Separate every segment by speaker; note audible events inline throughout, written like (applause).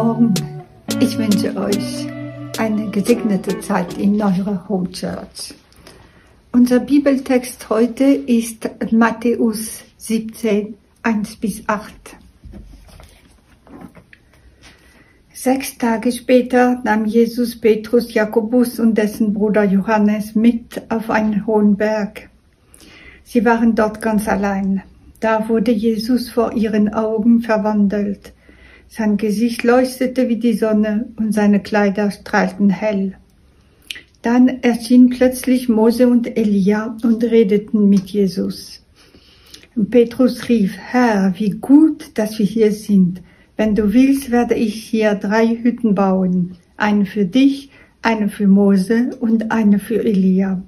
Speaker 1: Morgen. Ich wünsche euch eine gesegnete Zeit in eurer Home Church. Unser Bibeltext heute ist Matthäus 17, 1 bis 8. Sechs Tage später nahm Jesus Petrus, Jakobus und dessen Bruder Johannes mit auf einen hohen Berg. Sie waren dort ganz allein. Da wurde Jesus vor ihren Augen verwandelt. Sein Gesicht leuchtete wie die Sonne und seine Kleider strahlten hell. Dann erschienen plötzlich Mose und Elia und redeten mit Jesus. Und Petrus rief, Herr, wie gut, dass wir hier sind. Wenn du willst, werde ich hier drei Hütten bauen. Eine für dich, eine für Mose und eine für Elia.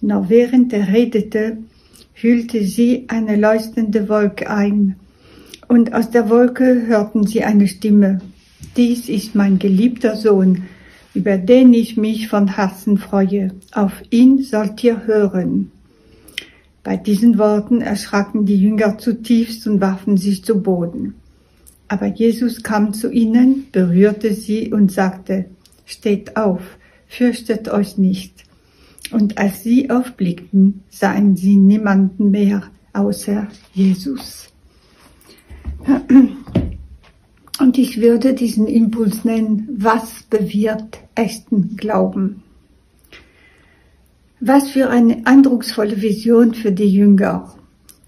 Speaker 1: Noch während er redete, hüllte sie eine leuchtende Wolke ein, und aus der Wolke hörten sie eine Stimme. Dies ist mein geliebter Sohn, über den ich mich von Herzen freue. Auf ihn sollt ihr hören. Bei diesen Worten erschraken die Jünger zutiefst und warfen sich zu Boden. Aber Jesus kam zu ihnen, berührte sie und sagte, Steht auf, fürchtet euch nicht. Und als sie aufblickten, sahen sie niemanden mehr außer Jesus. Und ich würde diesen Impuls nennen, was bewirkt echten Glauben? Was für eine eindrucksvolle Vision für die Jünger.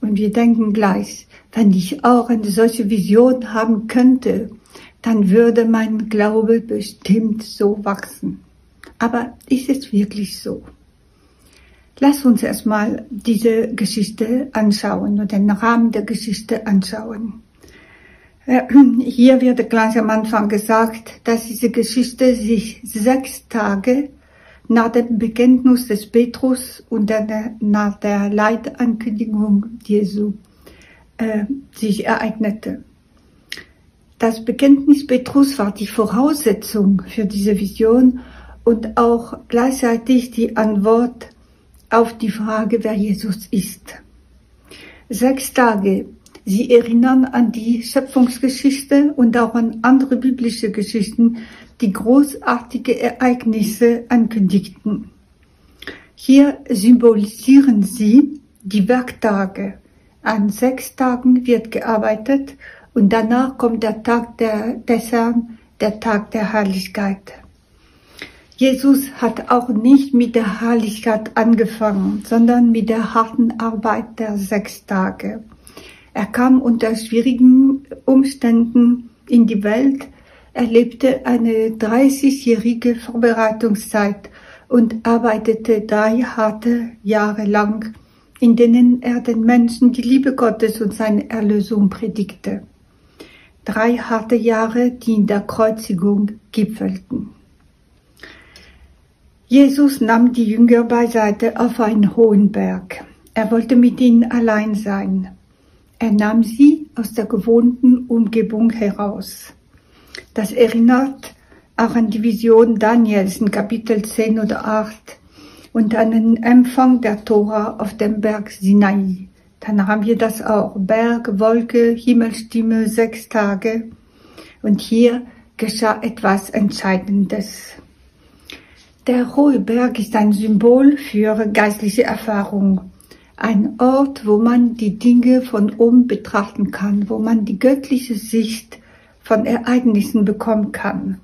Speaker 1: Und wir denken gleich, wenn ich auch eine solche Vision haben könnte, dann würde mein Glaube bestimmt so wachsen. Aber ist es wirklich so? Lass uns erstmal diese Geschichte anschauen und den Rahmen der Geschichte anschauen. Äh, (clears throat) hier wird gleich am Anfang gesagt, dass diese Geschichte sich sechs Tage nach dem Bekenntnis des Petrus und nach der Leitankündigung Jesu äh, sich ereignete. Das Bekenntnis Petrus war die Voraussetzung für diese Vision und auch gleichzeitig die Antwort auf die Frage, wer Jesus ist. Sechs Tage. Sie erinnern an die Schöpfungsgeschichte und auch an andere biblische Geschichten, die großartige Ereignisse ankündigten. Hier symbolisieren sie die Werktage. An sechs Tagen wird gearbeitet und danach kommt der Tag der, des Herrn, der Tag der Herrlichkeit. Jesus hat auch nicht mit der Herrlichkeit angefangen, sondern mit der harten Arbeit der sechs Tage. Er kam unter schwierigen Umständen in die Welt, erlebte eine 30-jährige Vorbereitungszeit und arbeitete drei harte Jahre lang, in denen er den Menschen die Liebe Gottes und seine Erlösung predigte. Drei harte Jahre, die in der Kreuzigung gipfelten. Jesus nahm die Jünger beiseite auf einen hohen Berg. Er wollte mit ihnen allein sein. Er nahm sie aus der gewohnten Umgebung heraus. Das erinnert auch an die Vision Daniels in Kapitel 10 oder 8 und an den Empfang der Tora auf dem Berg Sinai. Dann haben wir das auch. Berg, Wolke, Himmelstimme, sechs Tage. Und hier geschah etwas Entscheidendes. Der hohe Berg ist ein Symbol für geistliche Erfahrung. Ein Ort, wo man die Dinge von oben betrachten kann, wo man die göttliche Sicht von Ereignissen bekommen kann.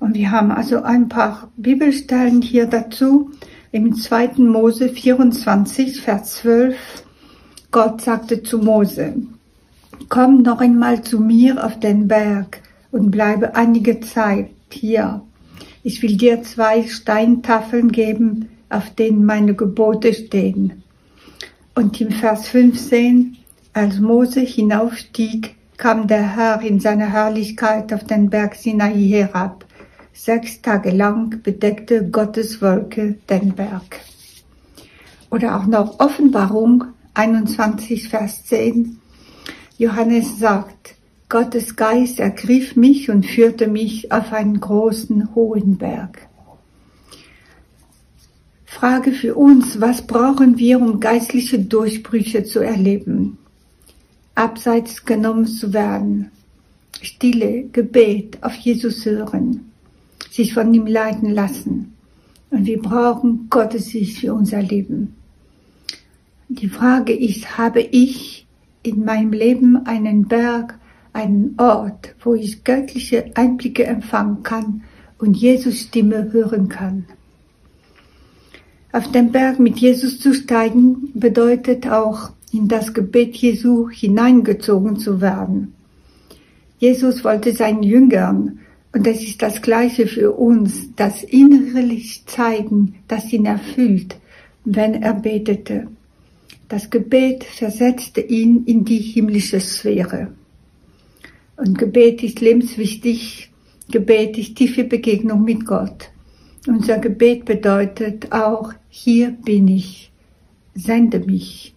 Speaker 1: Und wir haben also ein paar Bibelstellen hier dazu. Im 2. Mose 24, Vers 12. Gott sagte zu Mose, komm noch einmal zu mir auf den Berg und bleibe einige Zeit hier ich will dir zwei Steintafeln geben, auf denen meine Gebote stehen. Und im Vers 15, als Mose hinaufstieg, kam der Herr in seiner Herrlichkeit auf den Berg Sinai herab. Sechs Tage lang bedeckte Gottes Wolke den Berg. Oder auch noch Offenbarung 21, Vers 10. Johannes sagt, Gottes Geist ergriff mich und führte mich auf einen großen, hohen Berg. Frage für uns, was brauchen wir, um geistliche Durchbrüche zu erleben? Abseits genommen zu werden, Stille, Gebet auf Jesus hören, sich von ihm leiten lassen. Und wir brauchen Gottes Sicht für unser Leben. Die Frage ist, habe ich in meinem Leben einen Berg, einen Ort, wo ich göttliche Einblicke empfangen kann und Jesus Stimme hören kann? Auf den Berg mit Jesus zu steigen bedeutet auch in das Gebet Jesu hineingezogen zu werden. Jesus wollte seinen Jüngern, und das ist das Gleiche für uns, das innere Licht zeigen, das ihn erfüllt, wenn er betete. Das Gebet versetzte ihn in die himmlische Sphäre. Und Gebet ist lebenswichtig. Gebet ist tiefe Begegnung mit Gott. Unser Gebet bedeutet auch, hier bin ich, sende mich,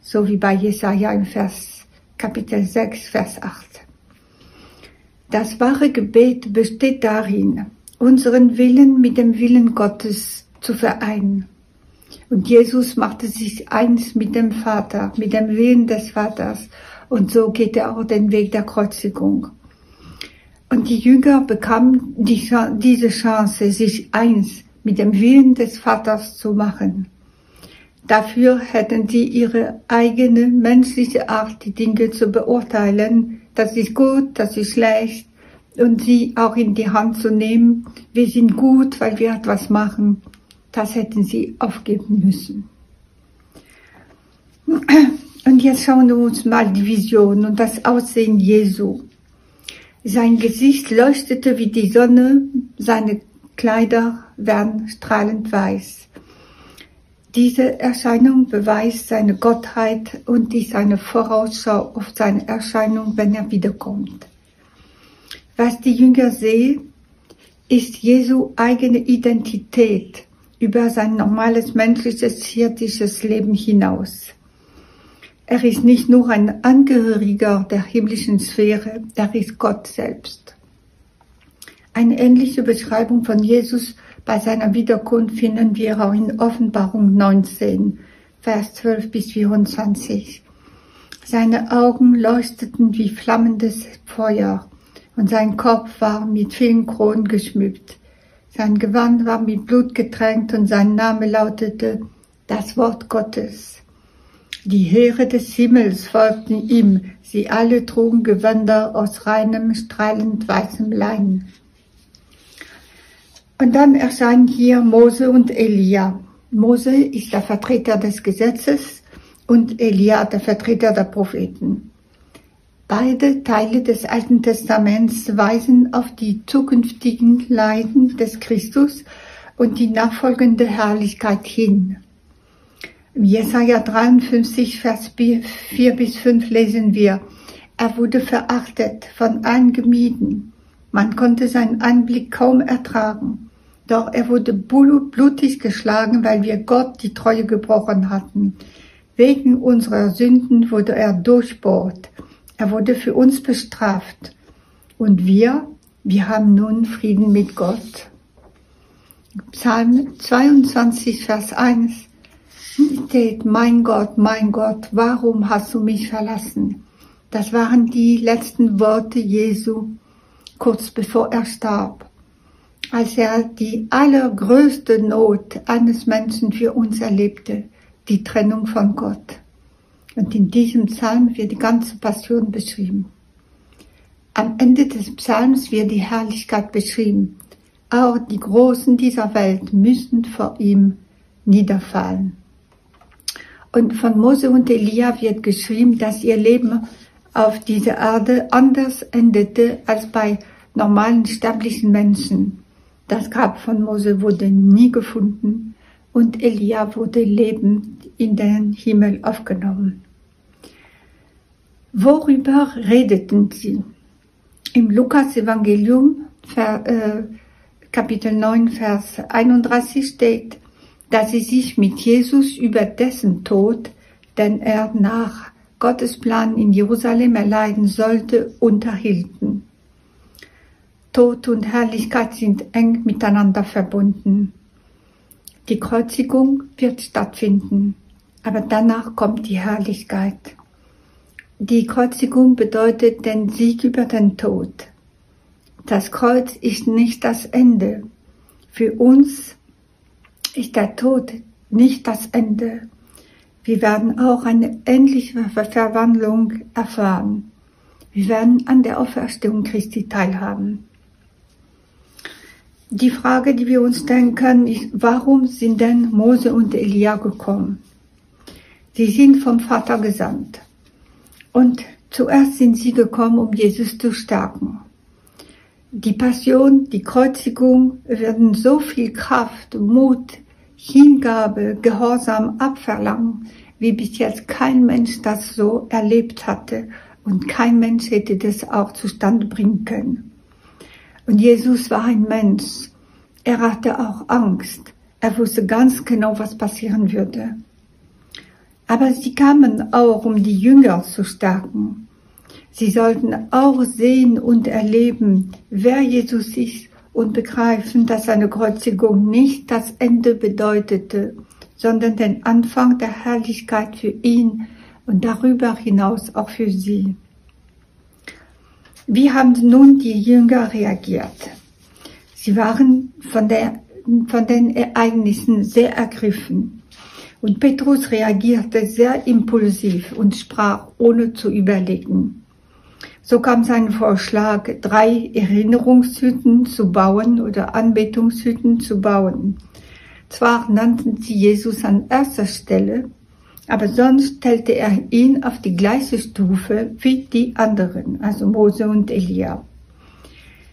Speaker 1: so wie bei Jesaja im Vers, Kapitel 6, Vers 8. Das wahre Gebet besteht darin, unseren Willen mit dem Willen Gottes zu vereinen. Und Jesus machte sich eins mit dem Vater, mit dem Willen des Vaters. Und so geht er auch den Weg der Kreuzigung. Und die Jünger bekamen die, diese Chance, sich eins mit dem Willen des Vaters zu machen. Dafür hätten sie ihre eigene menschliche Art, die Dinge zu beurteilen. Das ist gut, das ist schlecht. Und sie auch in die Hand zu nehmen. Wir sind gut, weil wir etwas machen. Das hätten sie aufgeben müssen. Und jetzt schauen wir uns mal die Vision und das Aussehen Jesu. Sein Gesicht leuchtete wie die Sonne, seine Kleider werden strahlend weiß. Diese Erscheinung beweist seine Gottheit und ist eine Vorausschau auf seine Erscheinung, wenn er wiederkommt. Was die Jünger sehen, ist Jesu eigene Identität über sein normales menschliches, irdisches Leben hinaus. Er ist nicht nur ein Angehöriger der himmlischen Sphäre, er ist Gott selbst. Eine ähnliche Beschreibung von Jesus bei seiner Wiederkunft finden wir auch in Offenbarung 19, Vers 12 bis 24. Seine Augen leuchteten wie flammendes Feuer und sein Kopf war mit vielen Kronen geschmückt. Sein Gewand war mit Blut getränkt und sein Name lautete das Wort Gottes. Die Heere des Himmels folgten ihm, sie alle trugen Gewänder aus reinem, strahlend weißem Lein. Und dann erscheinen hier Mose und Elia. Mose ist der Vertreter des Gesetzes und Elia der Vertreter der Propheten. Beide Teile des Alten Testaments weisen auf die zukünftigen Leiden des Christus und die nachfolgende Herrlichkeit hin. Im Jesaja 53, Vers 4 bis 5 lesen wir, er wurde verachtet, von allen gemieden. Man konnte seinen Anblick kaum ertragen. Doch er wurde blutig geschlagen, weil wir Gott die Treue gebrochen hatten. Wegen unserer Sünden wurde er durchbohrt. Er wurde für uns bestraft. Und wir, wir haben nun Frieden mit Gott. Psalm 22, Vers 1 steht, mein Gott, mein Gott, warum hast du mich verlassen? Das waren die letzten Worte Jesu, kurz bevor er starb, als er die allergrößte Not eines Menschen für uns erlebte, die Trennung von Gott. Und in diesem Psalm wird die ganze Passion beschrieben. Am Ende des Psalms wird die Herrlichkeit beschrieben. Auch die Großen dieser Welt müssen vor ihm niederfallen. Und von Mose und Elia wird geschrieben, dass ihr Leben auf dieser Erde anders endete als bei normalen sterblichen Menschen. Das Grab von Mose wurde nie gefunden und Elia wurde lebend in den Himmel aufgenommen. Worüber redeten sie? Im Lukas-Evangelium, äh, Kapitel 9, Vers 31 steht, dass sie sich mit Jesus über dessen Tod, den er nach Gottes Plan in Jerusalem erleiden sollte, unterhielten. Tod und Herrlichkeit sind eng miteinander verbunden. Die Kreuzigung wird stattfinden, aber danach kommt die Herrlichkeit. Die Kreuzigung bedeutet den Sieg über den Tod. Das Kreuz ist nicht das Ende. Für uns ist der Tod nicht das Ende. Wir werden auch eine ähnliche Verwandlung erfahren. Wir werden an der Auferstehung Christi teilhaben. Die Frage, die wir uns stellen können, ist, warum sind denn Mose und Elia gekommen? Sie sind vom Vater gesandt. Und zuerst sind sie gekommen, um Jesus zu stärken. Die Passion, die Kreuzigung werden so viel Kraft, Mut, Hingabe, Gehorsam abverlangen, wie bis jetzt kein Mensch das so erlebt hatte und kein Mensch hätte das auch zustande bringen können. Und Jesus war ein Mensch. Er hatte auch Angst. Er wusste ganz genau, was passieren würde. Aber sie kamen auch, um die Jünger zu stärken. Sie sollten auch sehen und erleben, wer Jesus ist und begreifen, dass seine Kreuzigung nicht das Ende bedeutete, sondern den Anfang der Herrlichkeit für ihn und darüber hinaus auch für sie. Wie haben nun die Jünger reagiert? Sie waren von, der, von den Ereignissen sehr ergriffen. Und Petrus reagierte sehr impulsiv und sprach ohne zu überlegen. So kam sein Vorschlag, drei Erinnerungshütten zu bauen oder Anbetungshütten zu bauen. Zwar nannten sie Jesus an erster Stelle, aber sonst stellte er ihn auf die gleiche Stufe wie die anderen, also Mose und Elia.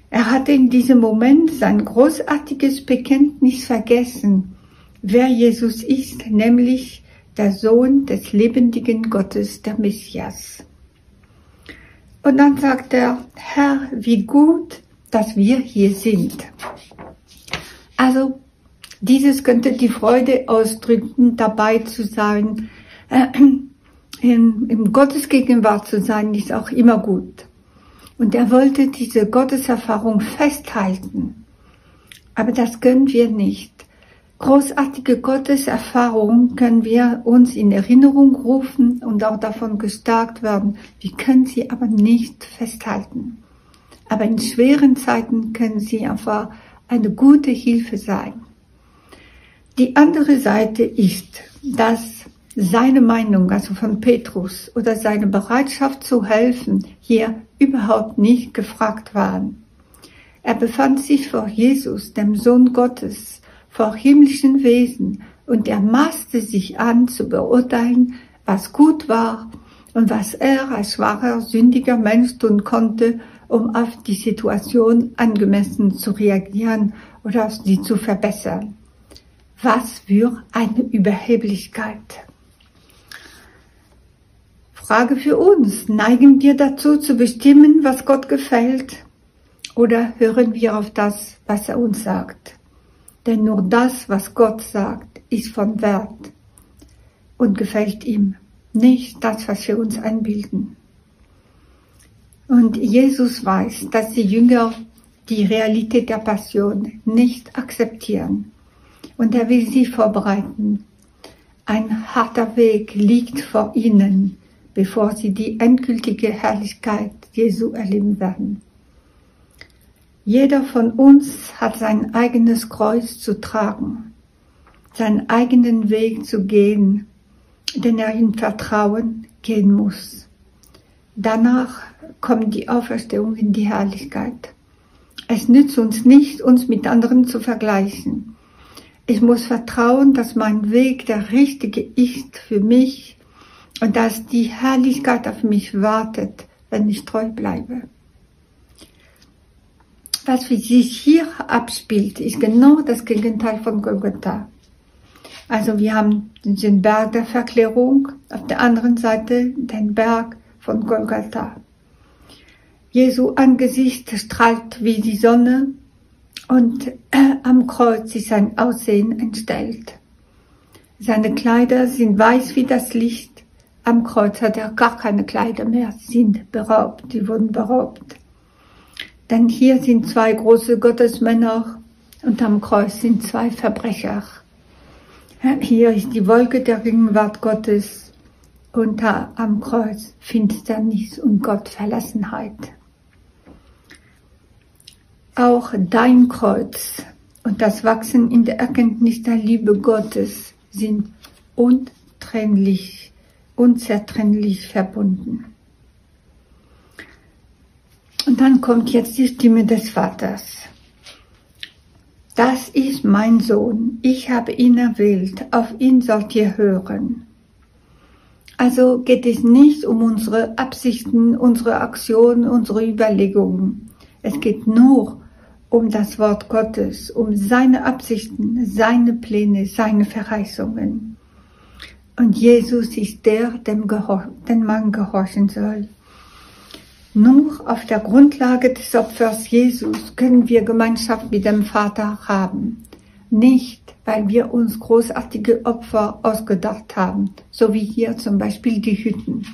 Speaker 1: Er hatte in diesem Moment sein großartiges Bekenntnis vergessen, wer Jesus ist, nämlich der Sohn des lebendigen Gottes, der Messias. Und dann sagt er, Herr, wie gut, dass wir hier sind. Also, dieses könnte die Freude ausdrücken, dabei zu sein, äh, in, in Gottes Gegenwart zu sein, ist auch immer gut. Und er wollte diese Gotteserfahrung festhalten. Aber das können wir nicht. Großartige Gotteserfahrungen können wir uns in Erinnerung rufen und auch davon gestärkt werden. Wir können sie aber nicht festhalten. Aber in schweren Zeiten können sie einfach eine gute Hilfe sein. Die andere Seite ist, dass seine Meinung, also von Petrus, oder seine Bereitschaft zu helfen, hier überhaupt nicht gefragt waren. Er befand sich vor Jesus, dem Sohn Gottes, vor himmlischen Wesen, und er maßte sich an zu beurteilen, was gut war und was er als schwacher, sündiger Mensch tun konnte, um auf die Situation angemessen zu reagieren oder sie zu verbessern. Was für eine Überheblichkeit. Frage für uns. Neigen wir dazu zu bestimmen, was Gott gefällt? Oder hören wir auf das, was er uns sagt? Denn nur das, was Gott sagt, ist von Wert und gefällt ihm, nicht das, was wir uns einbilden. Und Jesus weiß, dass die Jünger die Realität der Passion nicht akzeptieren. Und er will sie vorbereiten. Ein harter Weg liegt vor ihnen, bevor sie die endgültige Herrlichkeit Jesu erleben werden. Jeder von uns hat sein eigenes Kreuz zu tragen, seinen eigenen Weg zu gehen, den er in Vertrauen gehen muss. Danach kommt die Auferstehung in die Herrlichkeit. Es nützt uns nicht, uns mit anderen zu vergleichen. Ich muss vertrauen, dass mein Weg der richtige ist für mich und dass die Herrlichkeit auf mich wartet, wenn ich treu bleibe. Was sich hier abspielt, ist genau das Gegenteil von Golgotha. Also wir haben den Berg der Verklärung, auf der anderen Seite den Berg von Golgatha. Jesu Angesicht strahlt wie die Sonne und äh, am Kreuz ist sein Aussehen entstellt. Seine Kleider sind weiß wie das Licht am Kreuz hat er gar keine Kleider mehr, sind beraubt, die wurden beraubt. Denn hier sind zwei große Gottesmänner und am Kreuz sind zwei Verbrecher. Hier ist die Wolke der Gegenwart Gottes und da am Kreuz Finsternis und Gottverlassenheit. Auch dein Kreuz und das Wachsen in der Erkenntnis der Liebe Gottes sind untrennlich, unzertrennlich verbunden. Und dann kommt jetzt die Stimme des Vaters. Das ist mein Sohn, ich habe ihn erwählt, auf ihn sollt ihr hören. Also geht es nicht um unsere Absichten, unsere Aktionen, unsere Überlegungen. Es geht nur um das Wort Gottes, um seine Absichten, seine Pläne, seine Verheißungen. Und Jesus ist der, dem, dem man gehorchen soll. Nur auf der Grundlage des Opfers Jesus können wir Gemeinschaft mit dem Vater haben. Nicht, weil wir uns großartige Opfer ausgedacht haben, so wie hier zum Beispiel die Hütten.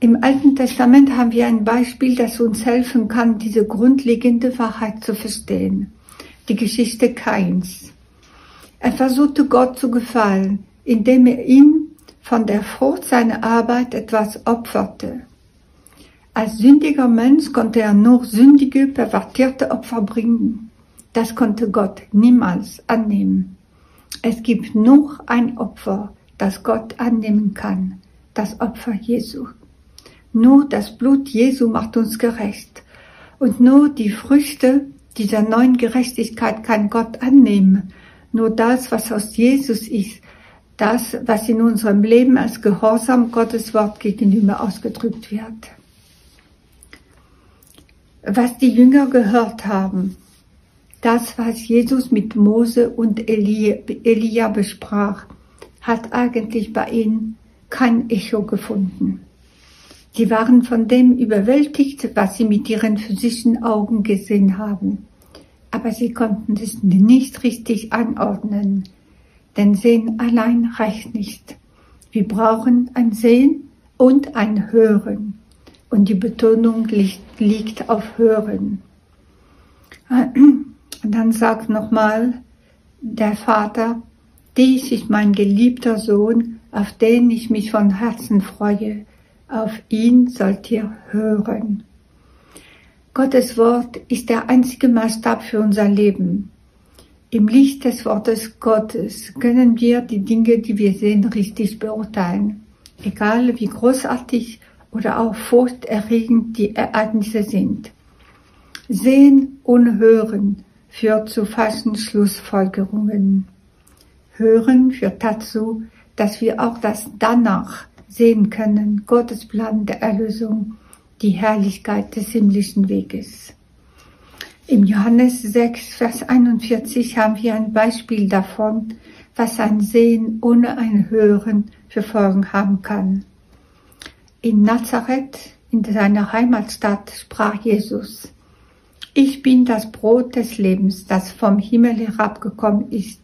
Speaker 1: Im Alten Testament haben wir ein Beispiel, das uns helfen kann, diese grundlegende Wahrheit zu verstehen. Die Geschichte Kains. Er versuchte Gott zu gefallen, indem er ihm von der Frucht seiner Arbeit etwas opferte. Als sündiger Mensch konnte er nur sündige, pervertierte Opfer bringen. Das konnte Gott niemals annehmen. Es gibt nur ein Opfer, das Gott annehmen kann, das Opfer Jesu. Nur das Blut Jesu macht uns gerecht. Und nur die Früchte dieser neuen Gerechtigkeit kann Gott annehmen. Nur das, was aus Jesus ist, das, was in unserem Leben als Gehorsam Gottes Wort gegenüber ausgedrückt wird was die Jünger gehört haben, das, was Jesus mit Mose und Elia besprach, hat eigentlich bei ihnen kein Echo gefunden. Sie waren von dem überwältigt, was sie mit ihren physischen Augen gesehen haben. Aber sie konnten es nicht richtig anordnen, denn Sehen allein reicht nicht. Wir brauchen ein Sehen und ein Hören und die Betonung liegt, liegt auf Hören. Und dann sagt nochmal der Vater, dies ist mein geliebter Sohn, auf den ich mich von Herzen freue. Auf ihn sollt ihr hören. Gottes Wort ist der einzige Maßstab für unser Leben. Im Licht des Wortes Gottes können wir die Dinge, die wir sehen, richtig beurteilen. Egal wie großartig oder auch furchterregend die Ereignisse sind. Sehen und Hören führt zu falschen Schlussfolgerungen. Hören führt dazu, dass wir auch das danach sehen können, Gottes Plan der Erlösung, die Herrlichkeit des himmlischen Weges. Im Johannes 6, Vers 41 haben wir ein Beispiel davon, was ein Sehen ohne ein Hören für Folgen haben kann. In Nazareth, in seiner Heimatstadt, sprach Jesus, ich bin das Brot des Lebens, das vom Himmel herabgekommen ist.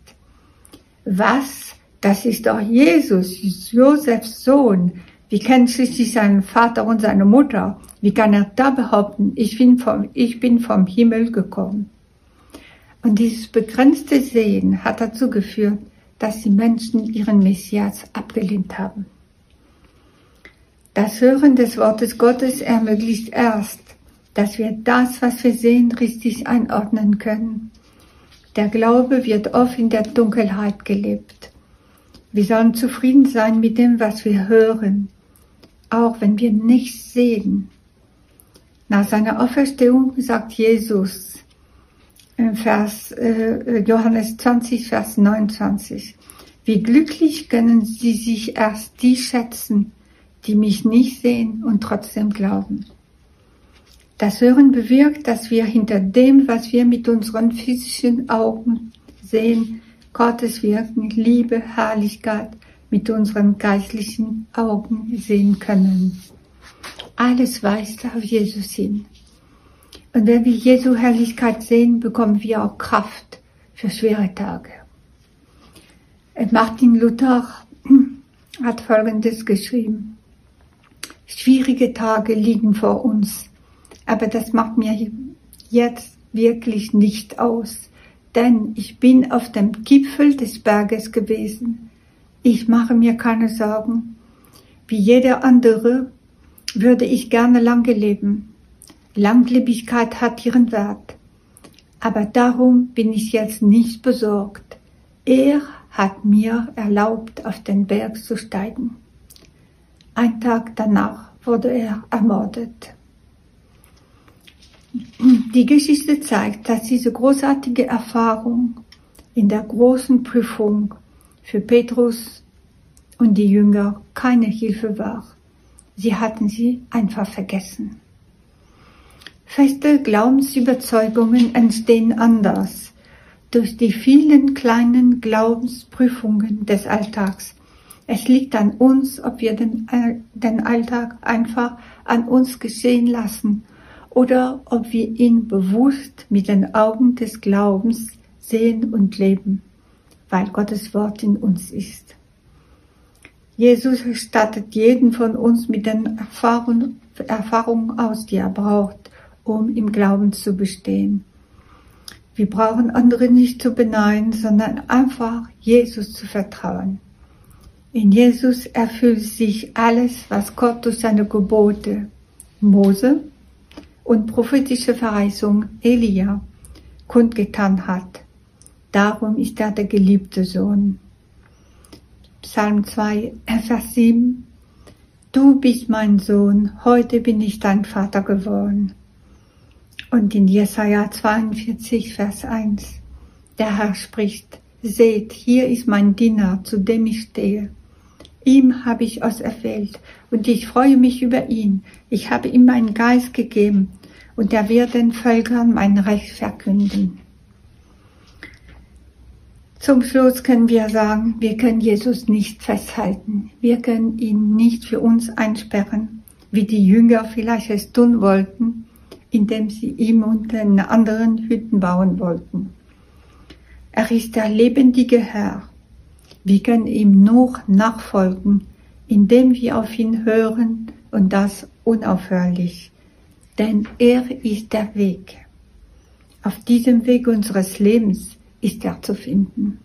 Speaker 1: Was? Das ist doch Jesus, Josefs Sohn. Wie kennt schließlich seinen Vater und seine Mutter? Wie kann er da behaupten, ich bin vom, ich bin vom Himmel gekommen? Und dieses begrenzte Sehen hat dazu geführt, dass die Menschen ihren Messias abgelehnt haben. Das Hören des Wortes Gottes ermöglicht erst, dass wir das, was wir sehen, richtig einordnen können. Der Glaube wird oft in der Dunkelheit gelebt. Wir sollen zufrieden sein mit dem, was wir hören, auch wenn wir nichts sehen. Nach seiner Auferstehung sagt Jesus in Vers, äh, Johannes 20, Vers 29, wie glücklich können sie sich erst die schätzen, die mich nicht sehen und trotzdem glauben. Das Hören bewirkt, dass wir hinter dem, was wir mit unseren physischen Augen sehen, Gottes Wirken, Liebe, Herrlichkeit mit unseren geistlichen Augen sehen können. Alles weist auf Jesus hin. Und wenn wir Jesu Herrlichkeit sehen, bekommen wir auch Kraft für schwere Tage. Martin Luther hat Folgendes geschrieben. Schwierige Tage liegen vor uns, aber das macht mir jetzt wirklich nicht aus, denn ich bin auf dem Gipfel des Berges gewesen. Ich mache mir keine Sorgen, Wie jeder andere würde ich gerne lange leben. Langlebigkeit hat ihren Wert. Aber darum bin ich jetzt nicht besorgt. Er hat mir erlaubt, auf den Berg zu steigen. Ein Tag danach wurde er ermordet. Die Geschichte zeigt, dass diese großartige Erfahrung in der großen Prüfung für Petrus und die Jünger keine Hilfe war. Sie hatten sie einfach vergessen. Feste Glaubensüberzeugungen entstehen anders durch die vielen kleinen Glaubensprüfungen des Alltags. Es liegt an uns, ob wir den, äh, den Alltag einfach an uns geschehen lassen oder ob wir ihn bewusst mit den Augen des Glaubens sehen und leben, weil Gottes Wort in uns ist. Jesus stattet jeden von uns mit den Erfahrungen, aus, die er braucht, um im Glauben zu bestehen. Wir brauchen andere nicht zu beneiden, sondern einfach Jesus zu vertrauen. In Jesus erfüllt sich alles, was Gott durch seine Gebote, Mose und prophetische Verheißung Elia kundgetan hat. Darum ist er der geliebte Sohn. Psalm 2, Vers 7. Du bist mein Sohn, heute bin ich dein Vater geworden. Und in Jesaja 42, Vers 1. Der Herr spricht, seht, hier ist mein Diener, zu dem ich stehe. Ihm habe ich auserwählt und ich freue mich über ihn. Ich habe ihm meinen Geist gegeben und er wird den Völkern mein Recht verkünden. Zum Schluss können wir sagen, wir können Jesus nicht festhalten. Wir können ihn nicht für uns einsperren, wie die Jünger vielleicht es tun wollten, indem sie ihm und den anderen Hütten bauen wollten. Er ist der lebendige Herr. Wir können ihm nur nachfolgen, indem wir auf ihn hören und das unaufhörlich. Denn er ist der Weg. Auf diesem Weg unseres Lebens ist er zu finden.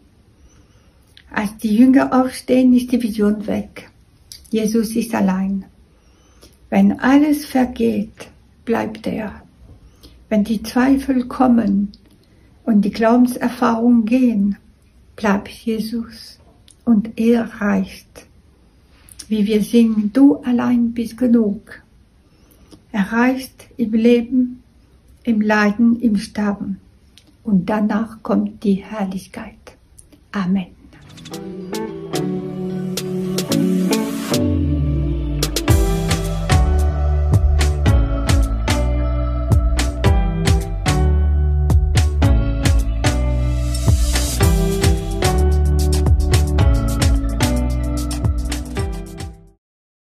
Speaker 1: Als die Jünger aufstehen, ist die Vision weg. Jesus ist allein. Wenn alles vergeht, bleibt er. Wenn die Zweifel kommen und die Glaubenserfahrungen gehen, bleibt Jesus und er reicht. Wie wir singen, du allein bist genug. Er reicht im Leben, im Leiden, im Sterben und danach kommt die Herrlichkeit. Amen.